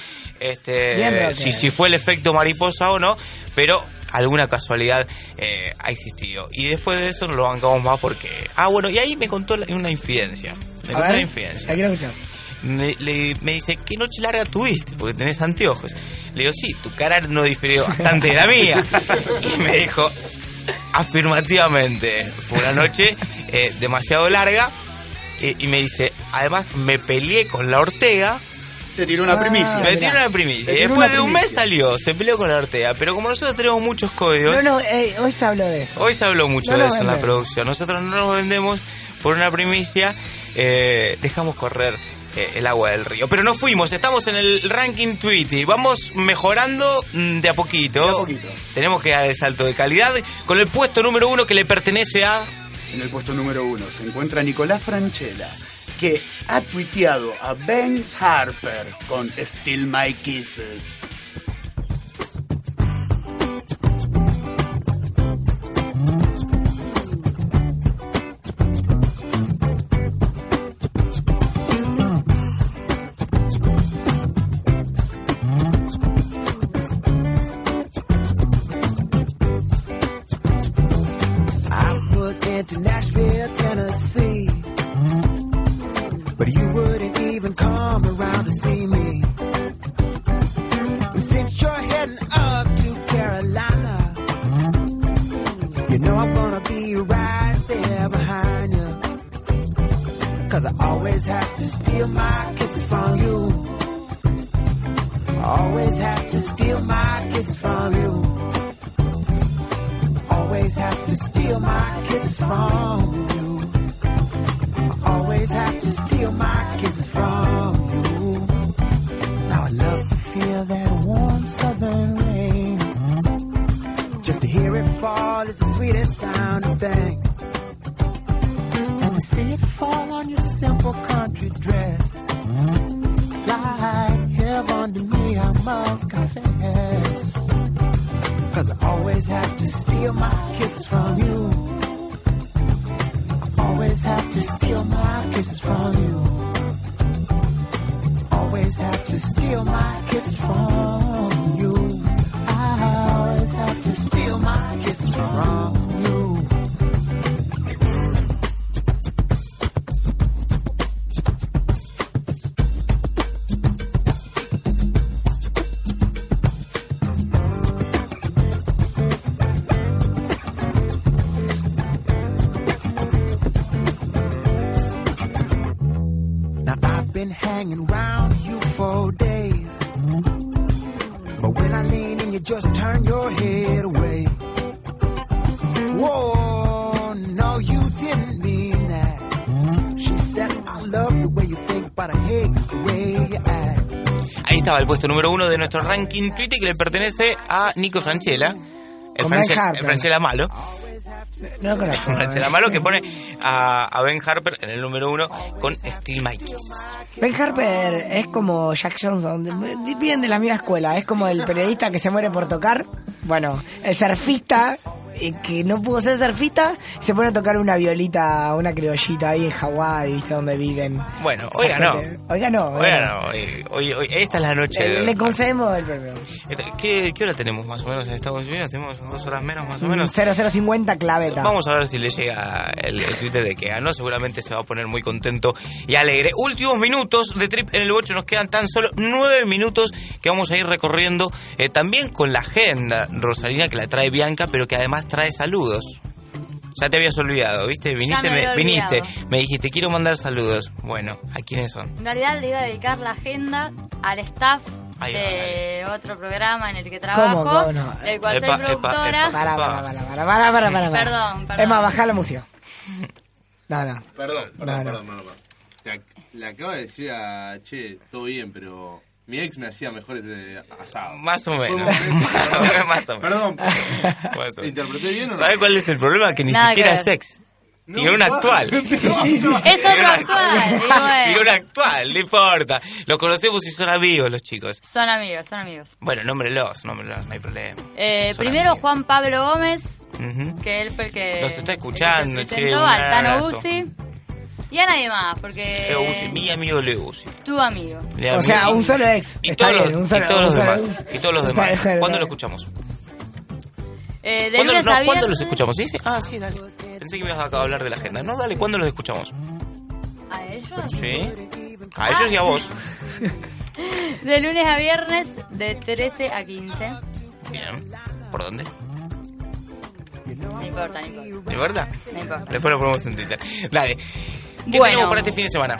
este, si, si fue el efecto mariposa o no, pero alguna casualidad eh, ha existido. Y después de eso no lo bancamos más porque... Ah, bueno, y ahí me contó una infidencia. Me contó una infidencia. Me, le- me dice, ¿qué noche larga tuviste? Porque tenés anteojos. Le digo, sí, tu cara no diferió bastante de la mía. Y me dijo, afirmativamente, fue una noche eh, demasiado larga. Eh, y me dice, además me peleé con la Ortega. Te tiró una primicia. Me tiró una primicia. Y tiró después una de un mes salió, se peleó con la Ortega. Pero como nosotros tenemos muchos códigos, No, no, eh, hoy se habló de eso. hoy se habló mucho No de eso en la producción. Nosotros no nos vendemos por una primicia, eh, dejamos correr eh, el agua del río. Pero no fuimos, estamos en el ranking Tweety. Vamos mejorando mm, de a poquito. Tenemos que dar el salto de calidad con el puesto número uno que le pertenece a. En el puesto número uno se encuentra Nicolás Franchella, que ha tuiteado a Ben Harper con Still My Kisses. Your simple country dress. Like heaven to me, I must confess. Cause I always have to steal my kisses from you. I always have to steal my kisses from you. Always have to steal my kisses from you. I always have to steal my kisses from you. Estaba el puesto número uno de nuestro ranking Twitter que le pertenece a Nico Franchella. El Franchella, el Franchella malo. No lo conozco. Franchella malo que pone a, a Ben Harper en el número uno con Still My Kisses. Ben Harper es como Jack Johnson, vienen de la misma escuela, es como el periodista que se muere por tocar, bueno, el surfista que no pudo ser surfista, se pone a tocar una violita, una criollita ahí en Hawái, ¿viste? Donde viven. Bueno, no. gente. Oiga no. Oiga no, hoy, hoy- hoy- esta es la noche. Le, de- le concedemos el premio. ¿Qué, ¿Qué hora tenemos más o menos en Estados Unidos? Tenemos dos horas menos más o menos. 0050 claveta. Vamos a ver si le llega el, el Twitter de que ganó. Seguramente se va a poner muy contento y alegre. Últimos minutos de Trip en el 8. Nos quedan tan solo nueve minutos que vamos a ir recorriendo eh, también con la agenda Rosalina que la trae Bianca, pero que además trae saludos. Ya te habías olvidado, ¿viste? Viniste, me me, había viniste, me dijiste, quiero mandar saludos. Bueno, ¿a quiénes son? En realidad le iba a dedicar la agenda al staff Ahí va, de otro programa en el que trabajo, ¿Cómo no? del cual Epa, soy epa, productora. epa. Para, para, para, para, para, para, para. Perdón, perdón. Es más, baja la música. No, no. Perdón, perdón, No, no. perdón, perdón, perdón. Ac- Le acabo de decir a Che, todo bien, pero mi ex me hacía mejores de asado. Más o menos. Más o menos. Perdón. Más o menos. ¿Interpreté bien o no? ¿Sabe cuál es el problema? Que ni Nada siquiera que es ex. Tiene un actual. Es otro actual, y bueno. Tiene un actual, no importa. Los conocemos y son amigos los chicos. Son amigos, son amigos. Bueno, nómbrelos, nómbrelos, no hay problema. Eh, primero amigos. Juan Pablo Gómez, que él fue el que Nos está escuchando, el que che, presentó, un al Tano abrazo. Uzi y a nadie más, porque Leo Uzi, mi amigo Leo Uzi. tu amigo. Leo O sea, Uzi. un solo ex. Y Está todos, bien, los, un solo- y todos los un demás. Y todos los demás. está ¿Cuándo lo escuchamos? Eh, de ¿Cuándo, lunes no, a ¿cuándo viernes, los escuchamos? ¿Sí? sí? Ah, sí, dale. Pensé que me ibas a hablar de la agenda. No, dale, ¿cuándo los escuchamos? ¿A ellos? Sí. A ellos y a vos. De lunes a viernes, de 13 a 15. Bien. ¿Por dónde? No importa, no importa. ¿De verdad? No importa. Después lo ponemos en Twitter. Dale. ¿Qué Bueno. tenemos para este fin de semana?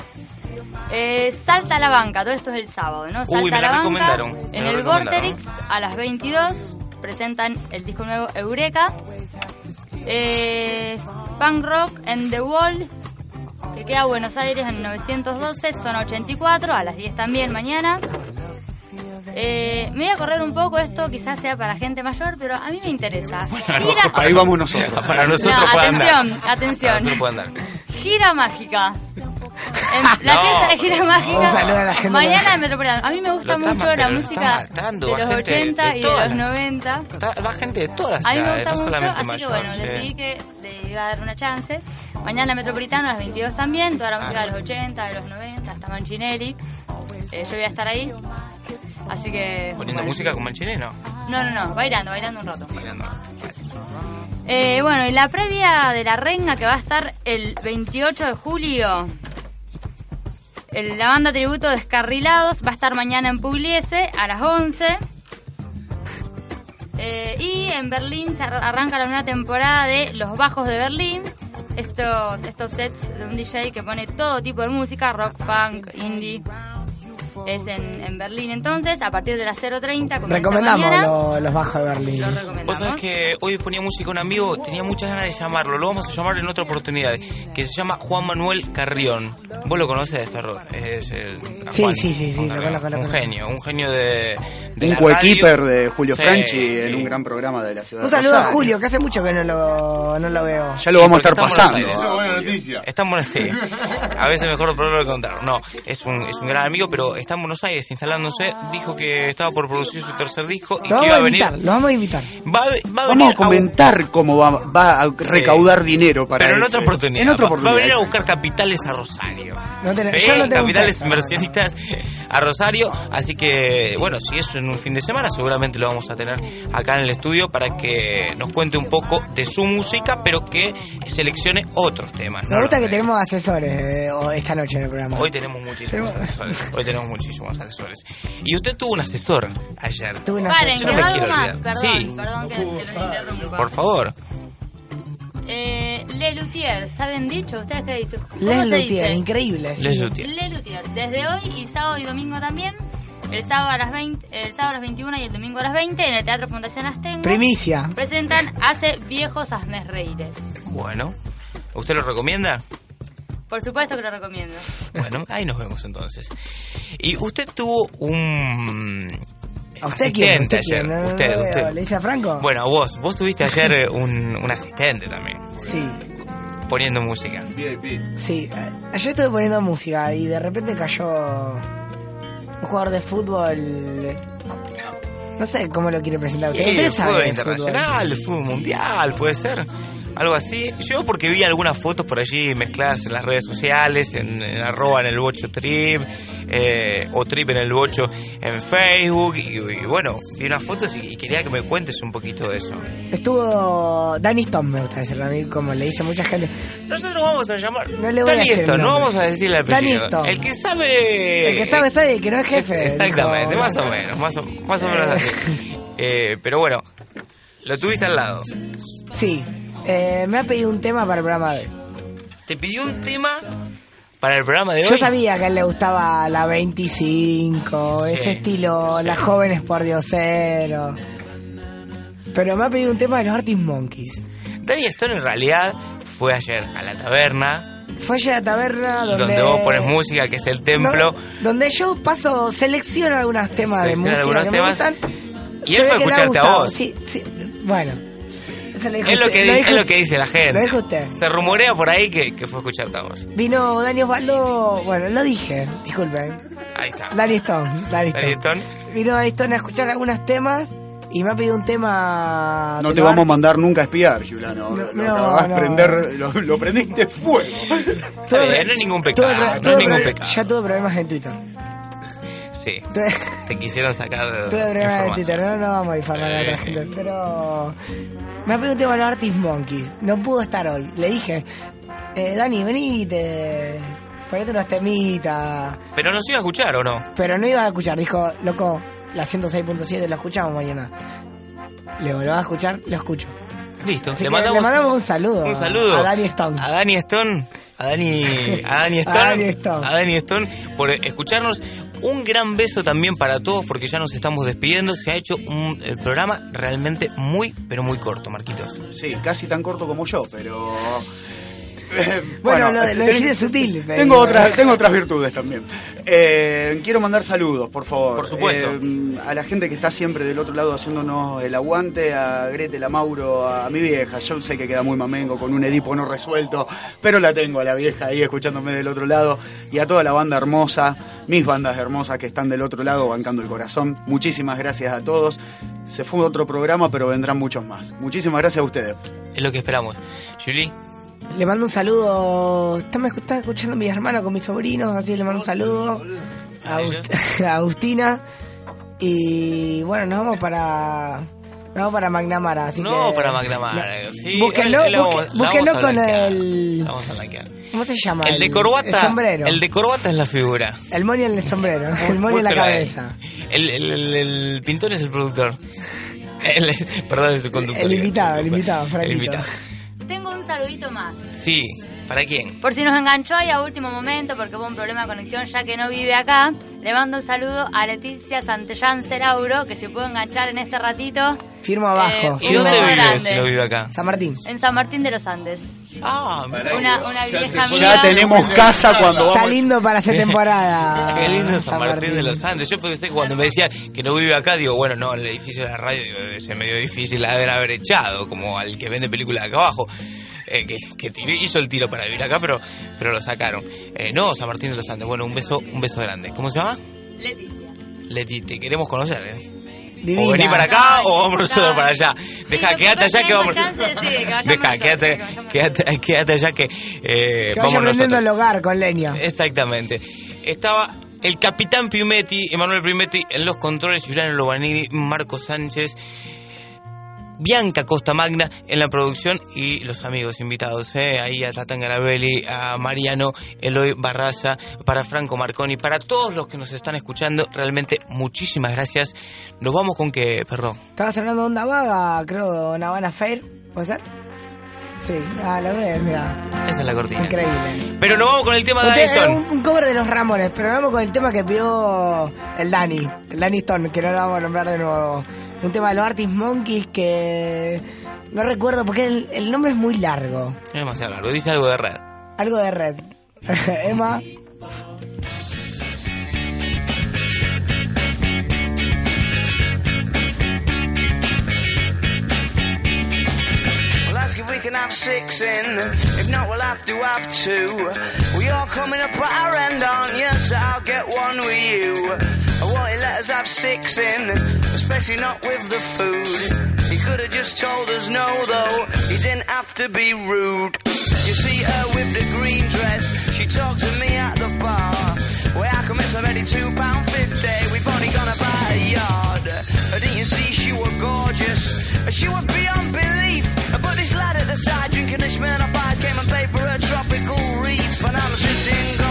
Eh, salta a la banca, todo esto es el sábado, ¿no? Salta Uy, me la la banca. recomendaron, me En la el. Vorterix a las 22 presentan el disco nuevo Eureka. Eh, Punk Rock and the Wall, que queda Buenos Aires en 912, zona 84, a las 10 también mañana. Eh, me voy a correr un poco, esto quizás sea para gente mayor, pero a mí me interesa. Gira- Ahí vamos nosotros. Para nosotros No, puede andar. atención, Para atención. nosotros puede andar. Gira mágica. En la No. fiesta de gira mágica. A la gente Mañana de- en Metropolitano. A mí me gusta mucho la música de los gente de- 80 de y de los las- 90. Está- Va gente de todas las A mí me gusta no mucho, así mayor. que bueno, sí. decidí que le iba a dar una chance. Mañana en Metropolitano a las 22 también, toda la música de los 80, de los 90, hasta Mancinelli. Eh, yo voy a estar ahí. Así que... Poniendo bueno. música con Manchini, no. No, no, no, bailando, bailando un rato. Bailando. Eh, bueno, y la previa de la renga que va a estar el 28 de julio. El- la banda tributo Descarrilados va a estar mañana en Pugliese a las 11. Eh, y en Berlín se ar- arranca la nueva temporada de Los Bajos de Berlín. Estos, estos sets de un DJ que pone todo tipo de música, rock, punk, indie. Es en, en Berlín entonces, a partir de las 0.30. comienza Recomendamos mañana. lo- los bajos de Berlín. Lo recomendamos. Vos sabés que hoy ponía música un amigo, tenía muchas ganas de llamarlo, lo vamos a llamar en otra oportunidad, que se llama Juan Manuel Carrión. Vos lo conocés, Ferro, es el... Sí, Juan. sí, sí, sí, lo conozco, lo Un genio, un genio de, de Un coequiper de Julio Sí, Franchi sí. en un gran programa de la ciudad Un saludo a. Julio, que hace mucho que no lo, no lo veo. Ya lo vamos a estar Buenos pasando. Eso es buena noticia. Buenos Aires. A veces mejor probarlo que contar. No, es un, es un gran amigo, pero está en Buenos Aires instalándose. Dijo que estaba por producir su tercer disco y Lo que iba a venir. invitar, lo vamos a invitar. Va, a- va a Vamos venir a comentar cómo va, va a recaudar dinero para Pero en ese- otra oportunidad. En otra Va- Va a oportunidad. venir a buscar capitales a Rosario. No tenés- Sí, yo no tengo un capitales inversionistas a Rosario. Así que, bueno, si eso en un fin de semana, seguramente lo vamos a tener acá en el estudio para que nos cuente un poco de su música, pero que seleccione otros temas. Me ¿no? gusta que tenemos asesores eh, esta noche en el programa. Hoy tenemos muchísimos asesores. Hoy tenemos muchísimos asesores. Y usted tuvo un asesor ayer. Tuve un Paren, Yo no me quiero más, olvidar. perdón, Sí. perdón que, que los interrumpa. Por favor. Eh, Le Luthier, ¿está bien dicho? ¿Ustedes qué dicen? ¿Cómo Les se Luthier, dice? increíble. sí. Les Luthier. Desde hoy y sábado y domingo también. El sábado a las 20, el sábado a las 21 y el domingo a las 20 en el Teatro Fundación Astengo. Primicia. Presentan Hace Viejos Asmes Reires. Bueno. ¿Usted lo recomienda? Por supuesto que lo recomiendo. Bueno, ahí nos vemos entonces. Y usted tuvo un ¿A usted quién? asistente ¿Usted quién? ayer. No, usted, lo veo. usted. ¿Le dice a Franco? Bueno, vos, vos tuviste ayer eh, un, un asistente también, Sí, poniendo música. VIP. sí. Eh, Ayer estuve poniendo música y de repente cayó un jugador de fútbol. No sé cómo lo quiere presentar usted. Sí, Usted sabe fútbol internacional, de fútbol mundial, puede ser. Algo así. Yo porque vi algunas fotos por allí mezcladas en las redes sociales, en, en arroba en el bocho trip, eh, o trip en el bocho en Facebook, y, y bueno, vi unas fotos y, y quería que me cuentes un poquito de eso. Estuvo Danny Stone, me gusta decirlo a mí, como le dice mucha gente. Nosotros vamos a llamar. No le voy a decir el Stone, no vamos a decirle el Danny apellido. El que sabe. El que sabe, sabe, que no es jefe. Exactamente, dijo. más o menos, más o, más o menos así. Eh, pero bueno, lo tuviste al lado. Sí, eh, me ha pedido un tema para el programa de hoy. Te pidió un tema para el programa de hoy. Yo sabía que a él le gustaba la 25, Sí, ese estilo, sí. las jóvenes por diosero. Pero me ha pedido un tema de los Artist Monkeys. Danny Stone en realidad fue ayer a la taberna, Fue allá a la taberna donde... donde vos pones música, que es el templo. No, donde yo paso, selecciono algunos temas de música algunos que temas. me gustan. Y él fue a escucharte a vos. Sí, sí, bueno. Eso lo dijo Es lo usted, que, lo di- dijo- es lo que dice la gente. Lo dijo usted. Se rumorea por ahí que, que fue a escucharte a vos. Vino Dani Osvaldo, bueno, lo dije, disculpen. Ahí está. Danny Stone, Danny Stone. Vino Danny Stone a escuchar algunos temas y me ha pedido un tema... No te vamos a mandar nunca a espiar, Juliano. No, lo, no, no. prender, lo, lo prendiste fuego. No es ningún pecado, Tuve- no es ningún pecado. Ya tuve problemas en Twitter. Sí, te quisieron sacar tuve problemas en información. Twitter, no, no vamos a difamar a otra Eh. gente. Pero me tema de los Artist Monkeys. No pudo estar hoy. Le dije, eh, Dani, venite, ponete unos temitas. Pero nos iba a escuchar, ¿o no? Pero no iba a escuchar. Dijo, loco, la 106.7 lo escuchamos mañana. Le digo, ¿lo vas a escuchar? Lo escucho. Listo, le mandamos, le mandamos un saludo. un saludo A Dani Stone. A Dani Stone. A Dani, a Dani Stone, A Dani Stone. a Dani Stone por escucharnos. Un gran beso también para todos porque ya nos estamos despidiendo. Se ha hecho un, el programa realmente muy, pero muy corto, Marquitos. Sí, casi tan corto como yo, pero. Bueno, lo, lo ten- dijiste sutil. pero- Tengo otras, tengo otras virtudes también. Eh, quiero mandar saludos, por favor. Por supuesto. Eh, a la gente que está siempre del otro lado haciéndonos el aguante, a Gretel, a Mauro, a mi vieja. Yo sé que queda muy mamengo con un Edipo no resuelto, pero la tengo a la vieja ahí escuchándome del otro lado. Y a toda la banda hermosa, mis bandas hermosas que están del otro lado bancando el corazón. Muchísimas gracias a todos. Se fue otro programa, pero vendrán muchos más. Muchísimas gracias a ustedes. Es lo que esperamos. Julie, Le mando un saludo. Está, me está escuchando mi hermana con mis sobrinos, así le mando un saludo a, Agust- a Agustina. Y bueno, nos vamos para. Nos vamos para McNamara. Así no que, para McNamara. Sí, búsquenlo, busque- vamos- con blanquear. el. Vamos a blanquear. ¿Cómo se llama? El de corbata. El sombrero. El de corbata es la figura. El money en el sombrero. El money en la cabeza. El, el- el- el pintor es el productor. El- perdón, es el conductor. El invitado, el invitado, El Franquito. invitado. Saludito más. Sí, ¿Para quién? Por si nos enganchó ahí a último momento porque hubo un problema de conexión ya que no vive acá, le mando un saludo a Leticia Santellán Cerauro, que se puede enganchar en este ratito Firmo abajo. Eh, ¿Y dónde vive grande. si no vive acá? San Martín. en San Martín de los Andes. Ah. Una, una vieja Ya amiga. tenemos casa cuando Está vamos. lindo para hacer temporada. Qué lindo San Martín de los Andes. Yo pensé que cuando me decían que no vive acá, digo, bueno, no, el edificio de la radio digo, debe ser medio difícil haber, haber echado, como al que vende películas de acá abajo. Eh, que, que tiró- hizo el tiro para vivir acá, pero, pero lo sacaron. Eh, no, San Martín de los Andes. Bueno, un beso, un beso grande. ¿Cómo se llama? Leticia. Leti, te queremos conocer, ¿eh? Divina. O vení para acá o vamos No, nosotros para allá. Deja, Sí, quédate allá que vamos. sí, Deja, nosotros, quédate, quédate, quédate allá que eh, Que vamos aprendiendo el nosotros. hogar con leña. Exactamente. Estaba el capitán Piumetti, Emanuel Piumetti en los controles, Juliano Lobanini, Marco Sánchez, Bianca Costa Magna en la producción y los amigos invitados, ¿eh? ahí a Tatán Garabelli, a Mariano Eloy Barraza, para Franco Marconi, para todos los que nos están escuchando, realmente muchísimas gracias. Nos vamos con que, perro. Estabas hablando de Onda Vaga, creo, en Habana Fair, ¿puede ser? Sí, ah, lo ves, mira. Esa es la cortina. Increíble. Pero nos vamos con el tema de Usted- Aniston. un, un cover de los Ramones, pero vamos con el tema que pidió el Dani, el Dani Stone, que no lo vamos a nombrar de nuevo. Un tema de los Artist Monkeys que no recuerdo porque el, el nombre es muy largo. Es demasiado largo, dice algo de red. Algo de red. Emma. Ask if we can have six in. If not, we'll have to have two. Well, you're coming up at our end, aren't you? So I'll get one with you. I you let us have six in, especially not with the food. He could have just told us no, though. He didn't have to be rude. You see her with the green dress. She talked to me at the bar. Well, how come it's already two pound fifty? We've only gone about a yard. Didn't you see she was gorgeous? She was beyond belief. The side drinking the Smirnoff Ice came and paper, a tropical reef. And I'm sitting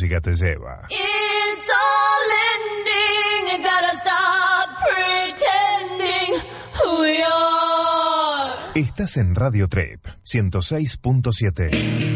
música te lleva. It's all ending. I gotta stop pretending who we are. Estás en Radio Trip 106.7.